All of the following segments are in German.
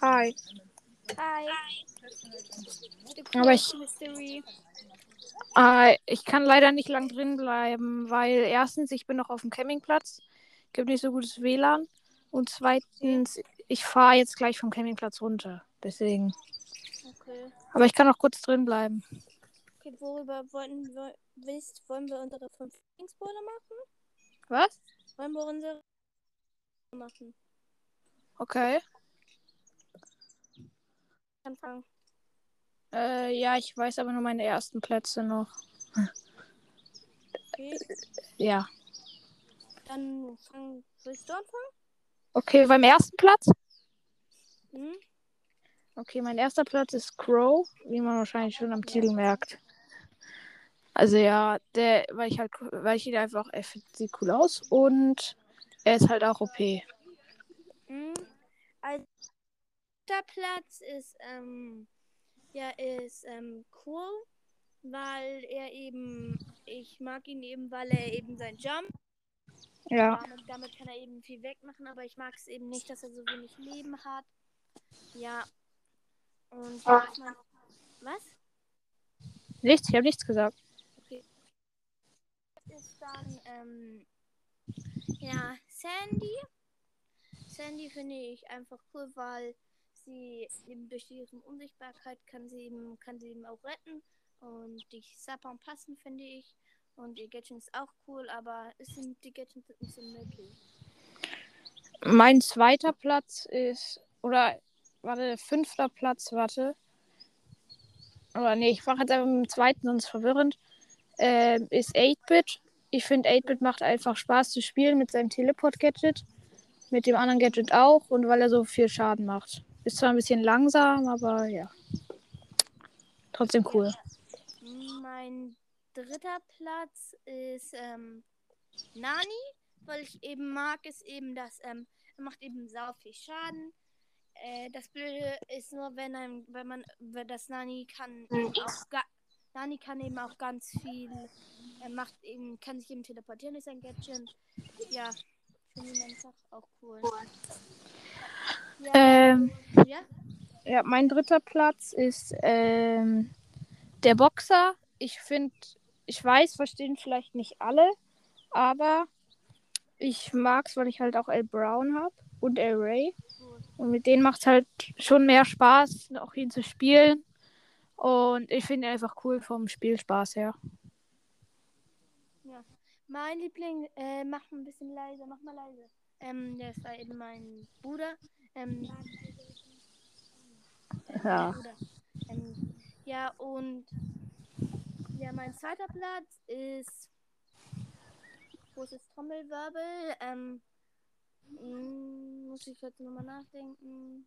Hi. Hi. Aber ich-. Äh, ich kann leider nicht lang drin bleiben, weil erstens, ich bin noch auf dem Campingplatz, gibt nicht so gutes WLAN. Und zweitens, ich fahre jetzt gleich vom Campingplatz runter. Deswegen. Okay. Aber ich kann noch kurz drin bleiben. Okay, worüber wollten wir, willst, wollen wir unsere fünf Lieblingsbowle machen? Was? Wollen wir unsere machen? Okay. Anfangen. Äh, ja, ich weiß aber nur meine ersten Plätze noch. Okay. Ja. Dann fang, willst du anfangen? Okay, beim ersten Platz? Hm? Okay, mein erster Platz ist Crow, wie man wahrscheinlich schon am Titel merkt. Also ja, der, weil ich halt, weil ich ihn einfach, er sieht cool aus und er ist halt auch OP. Hm? Der Platz ist, ähm, ja, ist ähm, cool, weil er eben, ich mag ihn eben, weil er eben sein Jump Ja. Damit, damit kann er eben viel wegmachen, aber ich mag es eben nicht, dass er so wenig Leben hat. Ja. Und ich mein, was? Nichts, ich habe nichts gesagt. Das ist dann, ähm, ja, Sandy. Sandy finde ich einfach cool, weil sie eben durch ihre Unsichtbarkeit kann sie eben, kann sie eben auch retten. Und die Sapern passen, finde ich. Und ihr Gadget ist auch cool, aber es sind, die Gadgets sind nicht so möglich. Mein zweiter Platz ist, oder, warte, fünfter Platz, warte. Oder nee, ich mache jetzt einfach mit dem zweiten, sonst verwirrend. Ähm, ist 8-Bit. Ich finde 8-Bit macht einfach Spaß zu spielen mit seinem Teleport-Gadget. Mit dem anderen Gadget auch und weil er so viel Schaden macht. Ist zwar ein bisschen langsam, aber ja. Trotzdem cool. Mein dritter Platz ist ähm, Nani, weil ich eben mag es eben, dass ähm, er macht eben sau viel Schaden. Äh, das Blöde ist nur, wenn einem, wenn man, wenn das Nani kann eben auch ga, Nani kann eben auch ganz viel, er macht eben, kann sich eben teleportieren durch sein Gadget. Ja, finde ich einfach auch cool. Ja, Ähm, ja? mein dritter Platz ist ähm, der Boxer. Ich finde, ich weiß, verstehen vielleicht nicht alle, aber ich mag's, weil ich halt auch El Brown habe und El Ray. Und mit denen macht es halt schon mehr Spaß, auch ihn zu spielen. Und ich finde einfach cool vom Spielspaß her. Ja. Mein Liebling, äh, mach mal ein bisschen leiser, mach mal leise. Ähm, war eben mein Bruder. Ähm, äh, Ja. Ähm, ja, und ja, mein zweiter Platz ist großes Trommelwirbel. Ähm, muss ich jetzt nochmal nachdenken.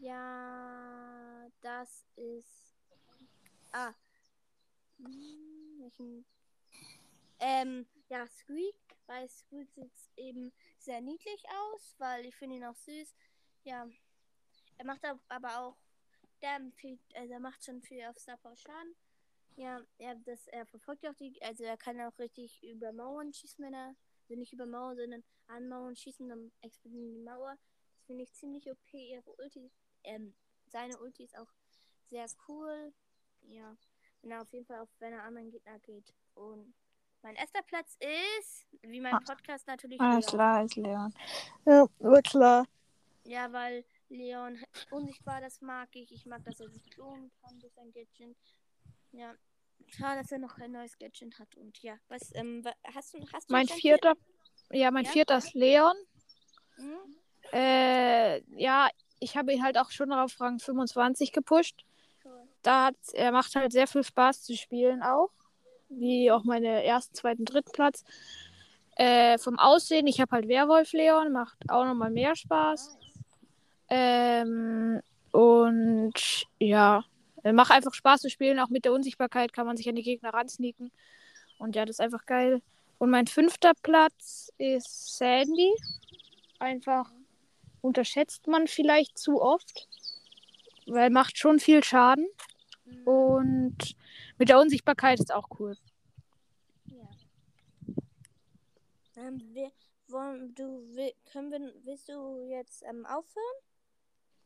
Ja, das ist. Ah. Welchen ähm, ja, Squeak, weil Squeak sieht eben sehr niedlich aus, weil ich finde ihn auch süß. Ja, er macht ab- aber auch, der, viel, also er macht schon viel auf Star Power Schaden. Ja, er, das, er verfolgt auch die, also er kann auch richtig über Mauern schießen, wenn er, also nicht über Mauern, sondern an Mauern schießen, dann explodieren die Mauer. Das finde ich ziemlich OP. Ihre Ulti, ähm, seine Ulti ist auch sehr cool. Ja, wenn er auf jeden Fall auf, wenn er anderen Gegner geht. Und mein erster Platz ist, wie mein Ah. Podcast natürlich. Alles Leon. klar, ist Leon. Ja, klar. Ja, weil Leon unsichtbar, das mag ich. Ich mag, dass er sich klonen kann durch sein Gadget. Ja. Schade, dass er noch kein neues Gadget hat. Und ja, was, ähm, hast du, hast du Mein vierter, ja, mein Ja? vierter ist Leon. Hm? Äh, ja, ich habe ihn halt auch schon auf Rang 25 gepusht. Cool. Da hat, er macht halt sehr viel Spaß zu spielen auch. Wie auch meine ersten, zweiten, dritten Platz. Äh, vom Aussehen, ich habe halt Werwolf Leon, macht auch nochmal mehr Spaß. Nice. Ähm, und ja, macht einfach Spaß zu spielen. Auch mit der Unsichtbarkeit kann man sich an die Gegner ransneaken. Und ja, das ist einfach geil. Und mein fünfter Platz ist Sandy. Einfach unterschätzt man vielleicht zu oft. Weil macht schon viel Schaden. Und mit der Unsichtbarkeit ist auch cool. Ja. Ähm, wir, wollen, du, will, können wir, willst du jetzt ähm, aufhören?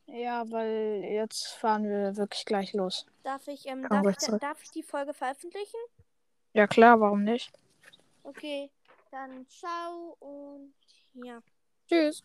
Ja, weil jetzt fahren wir wirklich gleich los. Darf ich, ähm, darf, ich, zurück. darf ich die Folge veröffentlichen? Ja klar, warum nicht? Okay, dann ciao und ja. Tschüss.